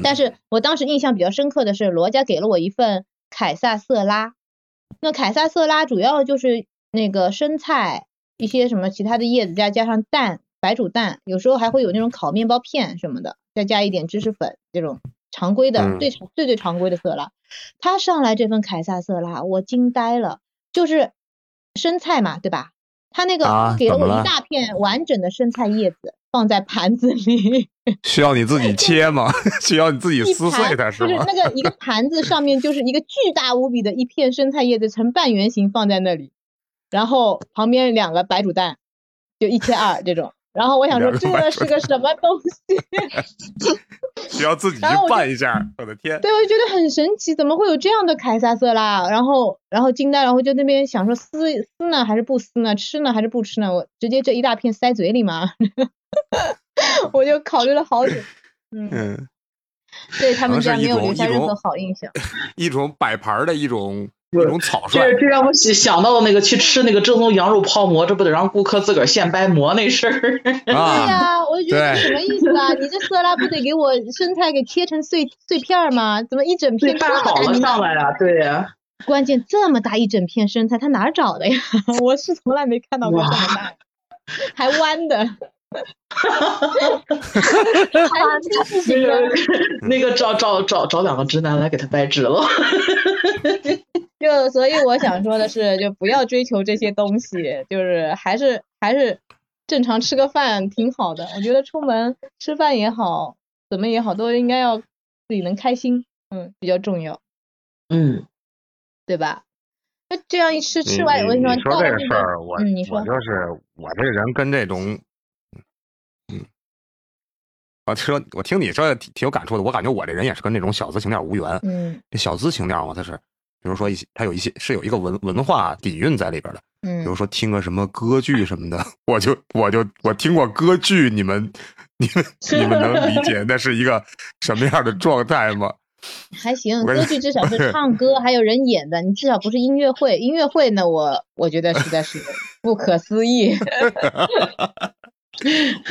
但是我当时印象比较深刻的是，罗家给了我一份凯撒色拉。那凯撒色拉主要就是那个生菜，一些什么其他的叶子，再加上蛋，白煮蛋，有时候还会有那种烤面包片什么的，再加一点芝士粉，这种常规的、嗯最最最常规的色拉。他上来这份凯撒色拉，我惊呆了，就是生菜嘛，对吧？他那啊个给了我一大片完整的生菜叶子，放在盘子里，需要你自己切吗？需要你自己撕碎盘就是吗？那个一个 盘子上面就是一个巨大无比的一片生菜叶子呈半圆形放在那里，然后旁边两个白煮蛋，就一切二这种。然后我想说这个是个什么东西？需要自己去拌一下。我的天！对，我就觉得很神奇，怎么会有这样的凯撒色拉？然后，然后惊呆了，然后就那边想说撕撕呢还是不撕呢？吃呢还是不吃呢？我直接这一大片塞嘴里嘛，我就考虑了好久，嗯，嗯，对他们家没有留下任何好印象。一种摆盘儿的一种一对种草率这。这让我想想到那个去吃那个正宗羊肉泡馍，这不得让顾客自个儿现掰馍那事儿。对啊，呀、我就觉得对这什么意思啊？你这色拉不得给我生菜给切成碎碎片儿吗？怎么一整，片这么拌好了大？上来啊，对呀、关键这么大一整片生菜，他哪儿找的呀？我是从来没看到过这么大，还弯的，那行的。个那个找找找找两个直男来给他掰直了。就所以我想说的是，就不要追求这些东西，就是还是还是正常吃个饭挺好的。我觉得出门吃饭也好，怎么也好，都应该要自己能开心，嗯，比较重要，嗯，对吧？那这样一吃你吃完，我跟说，你你说这个事儿，我嗯，你说我就是我这人跟这种，嗯，我说我听你说挺挺有感触的，我感觉我这人也是跟那种小资情调无缘。嗯这小资情调嘛，它是，比如说一些，它有一些是有一个文文化底蕴在里边的。嗯比如嗯，说听个什么歌剧什么的，我就我就我听过歌剧，你们你们 你们能理解那是一个什么样的状态吗？还行，歌剧至少是唱歌，还有人演的，你至少不是音乐会。音乐会呢，我我觉得实在是不可思议，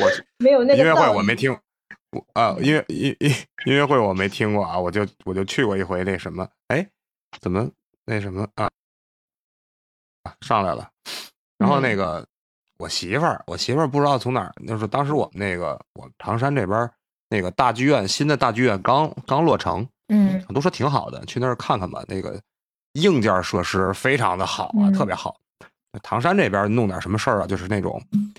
我没有那个音乐会我没听，我啊音乐音音音乐会我没听过啊，我就我就去过一回那什么，哎，怎么那什么啊啊上来了，然后那个、我媳妇儿，我媳妇儿不知道从哪儿，就是当时我们那个我们唐山这边儿那个大剧院新的大剧院刚刚落成，嗯。都说挺好的，去那儿看看吧。那个硬件设施非常的好啊，嗯。特别好。唐山这边弄点什么事儿啊，就是那种嗯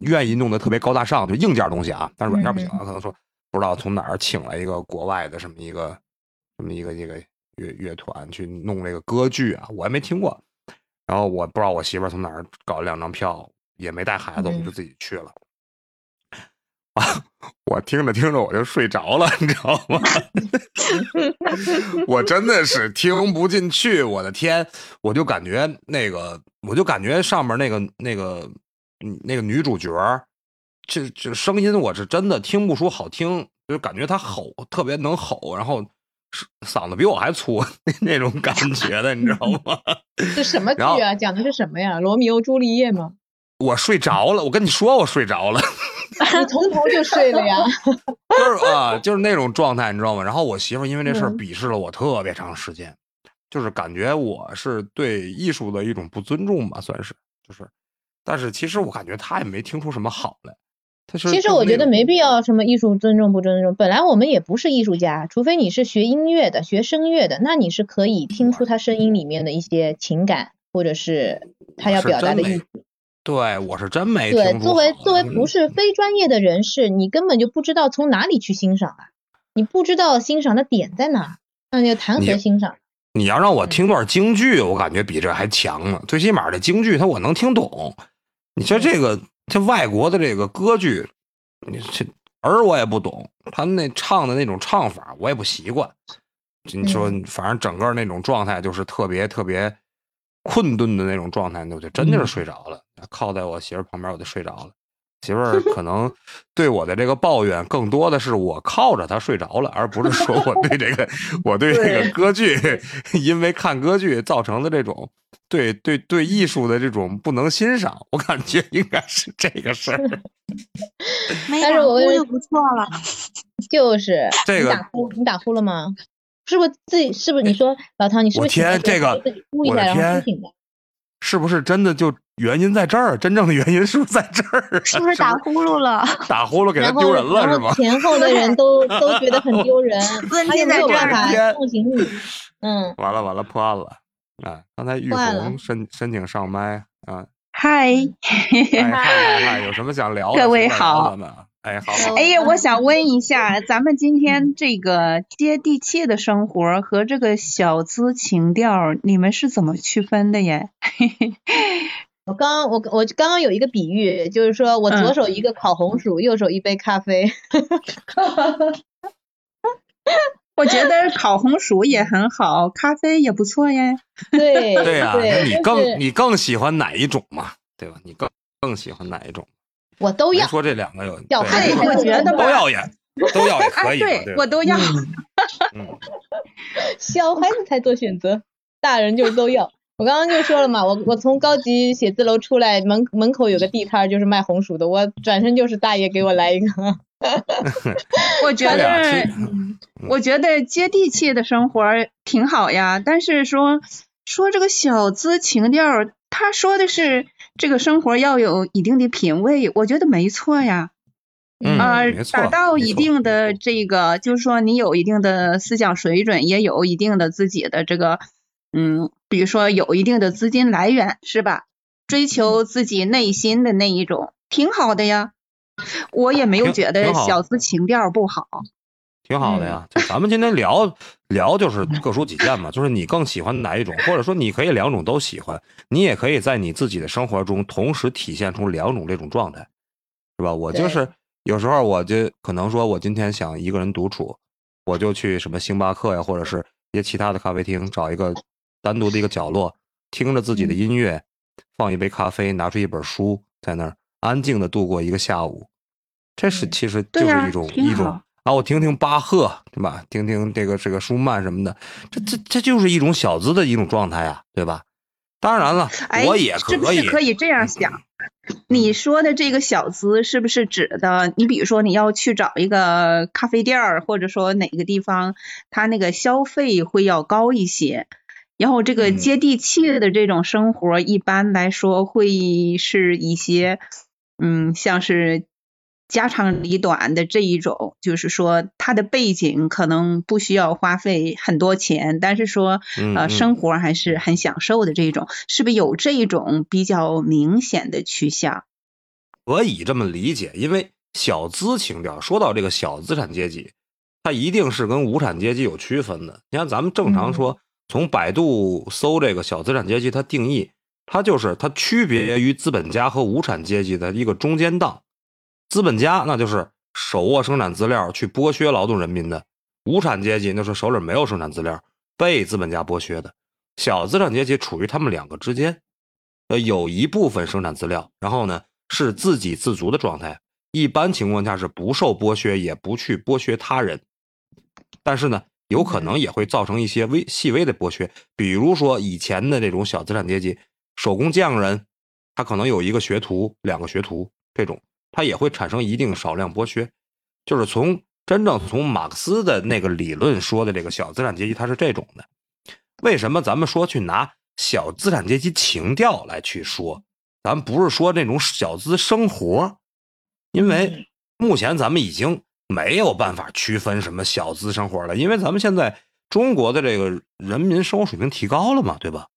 愿意弄得特别高大上，就硬件东西啊，但是软件不行啊。可能说不知道从哪儿请了一个国外的什么一个什么一个一个乐乐团去弄这个歌剧啊，我也没听过。然后我不知道我媳妇儿从哪儿搞了两张票，也没带孩子，我们就自己去了。啊，我听着听着我就睡着了，你知道吗？我真的是听不进去，我的天！我就感觉那个，我就感觉上面那个那个嗯那个女主角儿，这这声音我是真的听不出好听，就感觉她吼特别能吼，然后是嗓子比我还粗 那种感觉的，你知道吗？这什么剧啊？讲的是什么呀？罗密欧朱丽叶吗？我睡着了，我跟你说我睡着了。你从头就睡了呀？就是啊，就是那种状态，你知道吗？然后我媳妇因为这事儿嗯鄙视了我特别长时间，就是感觉我是对艺术的一种不尊重吧，算是，就是，但是其实我感觉他也没听出什么好来。他是其实我觉得没必要什么艺术尊重不尊重，本来我们也不是艺术家，除非你是学音乐的、学声乐的，那你是可以听出他声音里面的一些情感，或者是他要表达的意思。对我是真没对，作为作为不是非专业的人士，你根本就不知道从哪里去欣赏啊，你不知道欣赏的点在哪，那就谈何欣赏？你要让我听段京剧，我感觉比这还强呢。最起码这京剧，它我能听懂。你说这个，这外国的这个歌剧，你这儿我也不懂，他们那唱的那种唱法我也不习惯。你说，反正整个那种状态就是特别特别困顿的那种状态，我就真的是睡着了，靠在我媳妇旁边我就睡着了。媳妇儿可能对我的这个抱怨更多的是我靠着她睡着了，而不是说我对这个我对这个歌剧，因为看歌剧造成的这种对对对艺术的这种不能欣赏，我感觉应该是这个事儿。没打但是我呼就不错了。就是这个你打呼，你打呼了吗？是不是自己？是不是你说老唐？你是不我是醒的天这个时候自己呼一我的下，然后天呼醒的？是不是真的就原因在这儿？真正的原因是不是在这儿啊？是不是打呼噜了？打呼噜给他丢人了是吗？前后的人都 都觉得很丢人，问他又没题在这儿。嗯，完了完了，破案了！啊，刚才玉红申申请上麦啊，嗨，哎嗨嗨嗨，有什么想聊的？各位好聊呢。哎，好好。哎呀，我想问一下，咱们今天这个接地气的生活和这个小资情调，你们是怎么区分的耶？我刚我我刚刚有一个比喻，就是说我左嗯手一个烤红薯，右手一杯咖啡。我觉得烤红薯也很好，咖啡也不错耶。对对呀、那对，你就是更你更喜欢哪一种嘛？对吧？你更更喜欢哪一种？我都要。没说这两个有小对我觉得吧都要也都要也可 啊，以，对我都要。嗯，小孩子才做选择，大人就是都要。我刚刚就说了嘛，我我从高级写字楼出来，门门口有个地摊儿就是卖红薯的，我转身就是大爷给我来一个。我觉得我觉得接地气的生活挺好呀，但是说说这个小资情调，他说的是这个生活要有一定的品味，我觉得没错呀。嗯啊、没错达到一定的这个，就是说你有一定的思想水准，也有一定的自己的这个，嗯，比如说有一定的资金来源，是吧？追求自己内心的那一种，挺好的呀。我也没有觉得小资情调不好。挺好的呀。就咱们今天聊聊，就是各抒己见嘛，就是你更喜欢哪一种，或者说你可以两种都喜欢，你也可以在你自己的生活中同时体现出两种这种状态，是吧？我就是有时候我就可能说我今天想一个人独处，我就去什么星巴克呀，或者是一些其他的咖啡厅，找一个单独的一个角落，听着自己的音乐，放一杯咖啡，拿出一本书，在那儿安静的度过一个下午。这是其实就是一种挺一种好啊，我听听巴赫，对吧？听听这个这个舒曼什么的，这这这就是一种小资的一种状态啊，对吧？当然了，哎，我也可以，是可以这样想？你说的这个小资是不是指的？你比如说你要去找一个咖啡店儿，或者说哪个地方，它那个消费会要高一些，然后这个嗯接地气的这种生活，一般来说会是一些，嗯，像是家长里短的这一种，就是说他的背景可能不需要花费很多钱，但是说呃生活还是很享受的这种，是不是有这一种比较明显的趋向？可以这么理解，因为小资情调，说到这个小资产阶级，它一定是跟无产阶级有区分的。你看，咱们正常说，从百度搜这个小资产阶级，它定义，它就是它区别于资本家和无产阶级的一个中间档。资本家那就是手握生产资料去剥削劳动人民的，无产阶级那是手里没有生产资料，被资本家剥削的。小资产阶级处于他们两个之间，呃，有一部分生产资料，然后呢是自给自足的状态，一般情况下是不受剥削，也不去剥削他人。但是呢，有可能也会造成一些微细微的剥削，比如说以前的这种小资产阶级，手工匠人，他可能有一个学徒、两个学徒这种，他也会产生一定少量剥削。就是从真正从马克思的那个理论说的这个小资产阶级，它是这种的。为什么咱们说去拿小资产阶级情调来去说？咱不是说那种小资生活，因为目前咱们已经没有办法区分什么小资生活了，因为咱们现在中国的这个人民生活水平提高了嘛，对吧？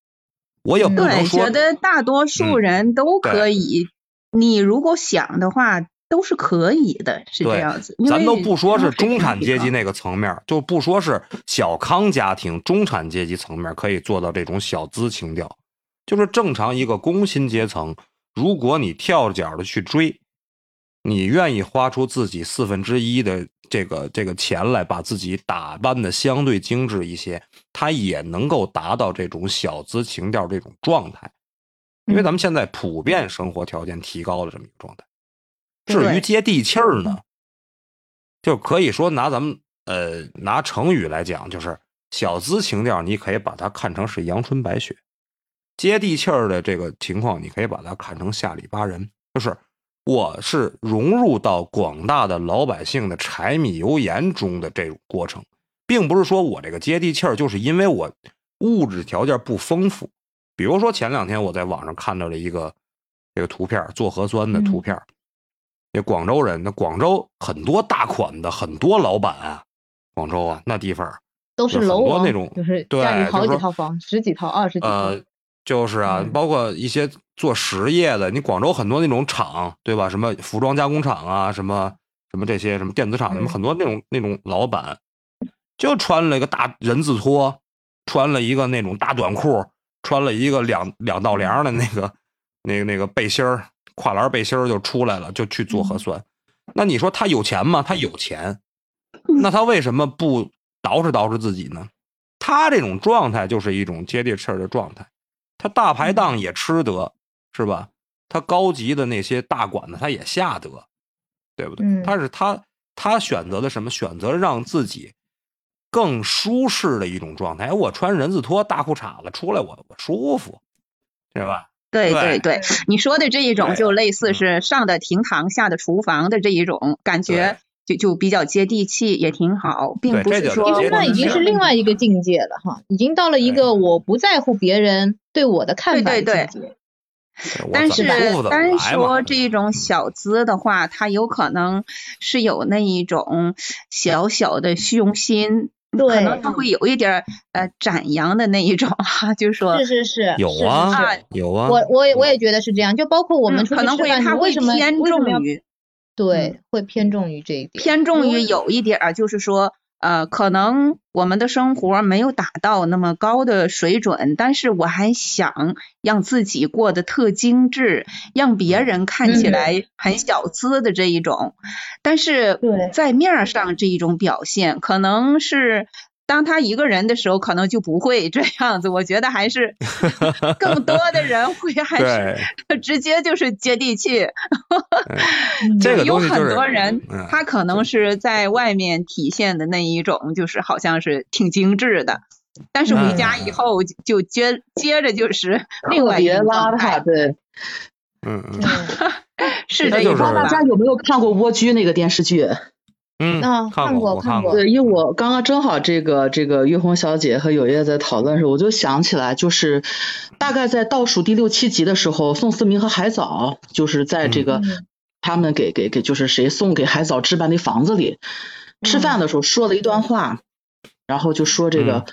我也不能对，说觉得大多数嗯人都可以，你如果想的话，都是可以的，是这样子。咱都不说是中产阶级那个层面，就不说是小康家庭、中产阶级层面可以做到这种小资情调，就是正常一个工薪阶层，如果你跳脚的去追，你愿意花出自己四分之一的这个这个钱来，把自己打扮的相对精致一些，他也能够达到这种小资情调这种状态，因为咱们现在普遍生活条件提高了这么一个状态。至于接地气儿呢，就可以说拿咱们呃拿成语来讲，就是小资情调，你可以把它看成是阳春白雪；接地气儿的这个情况，你可以把它看成下里巴人，就是我是融入到广大的老百姓的柴米油盐中的这种过程，并不是说我这个接地气儿，就是因为我物质条件不丰富。比如说前两天我在网上看到了一个这个图片，做核酸的图片。那广州人，那广州很多大款的，很多老板啊，广州啊那地方，都是楼王多那种就是对好几套房，十几套、二十几套。呃，就是啊，嗯包括一些做实业的，你广州很多那种厂，对吧？什么服装加工厂啊，什么什么这些，什么电子厂，什么嗯很多那种那种老板，就穿了一个大人字拖，穿了一个那种大短裤，穿了一个两两道梁的那个 那个那个背心儿，跨栏背心儿就出来了，就去做核酸。那你说他有钱吗？他有钱，那他为什么不捯饬捯饬自己呢？他这种状态就是一种接地气儿的状态，他大排档也吃得，是吧？他高级的那些大馆子他也下得，对不对？嗯但是他他选择的什么？选择让自己更舒适的一种状态。哎，我穿人字拖、大裤衩子出来，我我舒服，对吧？对对对对，你说的这一种就类似嗯是上的厅堂，下的厨房的这一种感觉，就就比较接地气，也挺好，并不是说那已经是另外一个境界了哈，已经到了一个我不在乎别人对我的看法的对对但是单说这一种小资的话，他有可能是有那一种小小的虚荣心，可对能他会有一点儿呃展扬的那一种哈，就是说是是是，是有啊是是有啊，我我也我也觉得是这样，就包括我们嗯可出去吃饭，能会他会你为什么偏重于对会偏重于这一点，偏重于有一点儿，就是说呃，可能我们的生活没有达到那么高的水准，但是我还想让自己过得特精致，让别人看起来很小资的这一种。但是在面儿上这一种表现，可能是当他一个人的时候，可能就不会这样子。我觉得还是 更多的人会 还是直接就是接地气。这个有很多人嗯，他可能是在外面体现的那一种，就是好像是挺精致的，但是回家以后就就接接着就是另外一别种状邋遢，态，对。嗯嗯是这那就是一种吧大家有没有看过《蜗居》那个电视剧？嗯，啊看看过看看过对，因为我刚刚正好这个这个玉红小姐和有叶在讨论的时候，我就想起来，就是大概在倒数第六七集的时候，宋思明和海藻就是在这个、嗯他们给给给就是谁送给海藻置办的房子里吃饭的时候说了一段话，然后就说这个、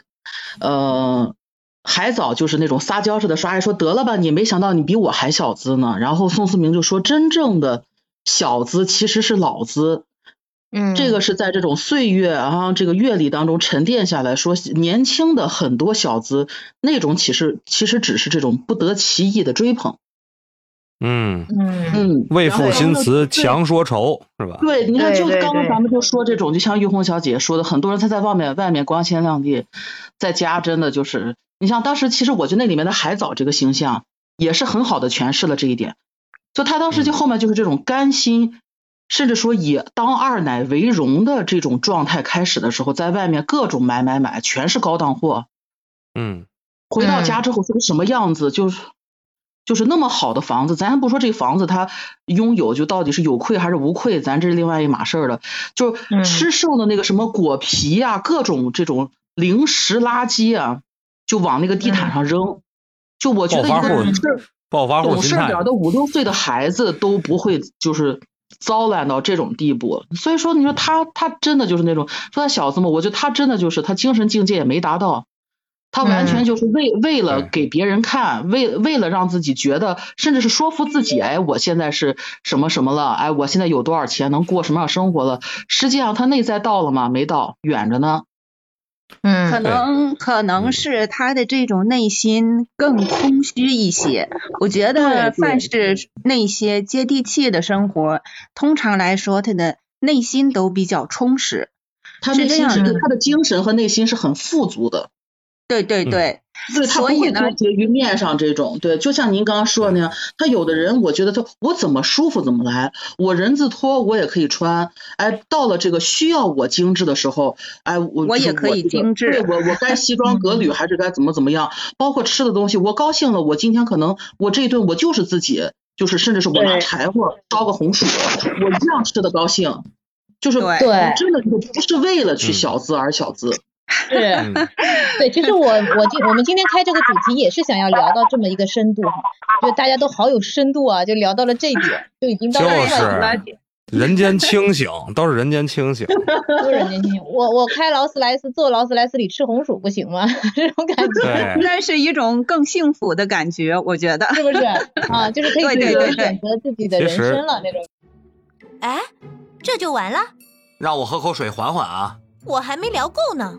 呃。海藻就是那种撒娇似的说，哎，说得了吧，你没想到你比我还小资呢。然后宋思明就说，真正的小资其实是老资，嗯，这个是在这种岁月啊，这个阅历当中沉淀下来说，年轻的很多小资那种其实其实只是这种不得其意的追捧，嗯，嗯。嗯，为赋新词强说愁是吧？对，你看，就刚刚咱们就说这种，就像玉红小姐说的，很多人他在外面外面光鲜亮丽，在家真的就是，你像当时其实我觉得那里面的海藻这个形象也是很好的诠释了这一点，就他当时就嗯。后面就是这种甘心，甚至说以当二奶为荣的这种状态开始的时候，在外面各种买买买，全是高档货，嗯。回到家之后是个什么样子，就是就是那么好的房子，咱还不说这房子它拥有就到底是有愧还是无愧，咱这是另外一码事儿了。就嗯。吃剩的那个什么果皮呀、各种这种零食垃圾啊，就往那个地毯上扔。就我觉得一个懂事暴发户懂事点儿的五六岁的孩子都不会就是糟烂到这种地步。所以说，你说他他真的就是那种说他小子嘛，我觉得他真的就是他精神境界也没达到。他完全就是为、为了给别人看，为为了让自己觉得，甚至是说服自己，哎，我现在是什么什么了，哎，我现在有多少钱，能过什么样生活了。实际上他内在到了吗？没到，远着呢。嗯可能可能是他的这种内心更空虚一些。我觉得凡是那些接地气的生活，通常来说他的内心都比较充实。他是这样内心是的他的精神和内心是很富足的。对对嗯对，对他不会纠结于面上这种，对，就像您刚刚说的那样，他有的人，我觉得他我怎么舒服怎么来，我人字拖我也可以穿，哎，到了这个需要我精致的时候，哎，我我也可以这个精致对我我该西装革履还是该怎么怎么样，包括吃的东西，我高兴了，我今天可能我这一顿我就是自己，就是甚至是我拿柴火烧个红薯，我一样吃的高兴，就是对。对真的就不是为了去嗯小资而小资，是，嗯 对，其实我我今我们今天开这个主题也是想要聊到这么一个深度哈，就大家都好有深度啊，就聊到了这一点，就已经到了就另外一个是人间清醒，都是人间清醒。我我开劳斯莱斯，坐劳斯莱斯里吃红薯不行吗？这种感觉，那是一种更幸福的感觉，我觉得。是不是啊？就是可以自对对对由选择自己的人生了那种。哎，这就完了？让我喝口水缓缓啊。我还没聊够呢。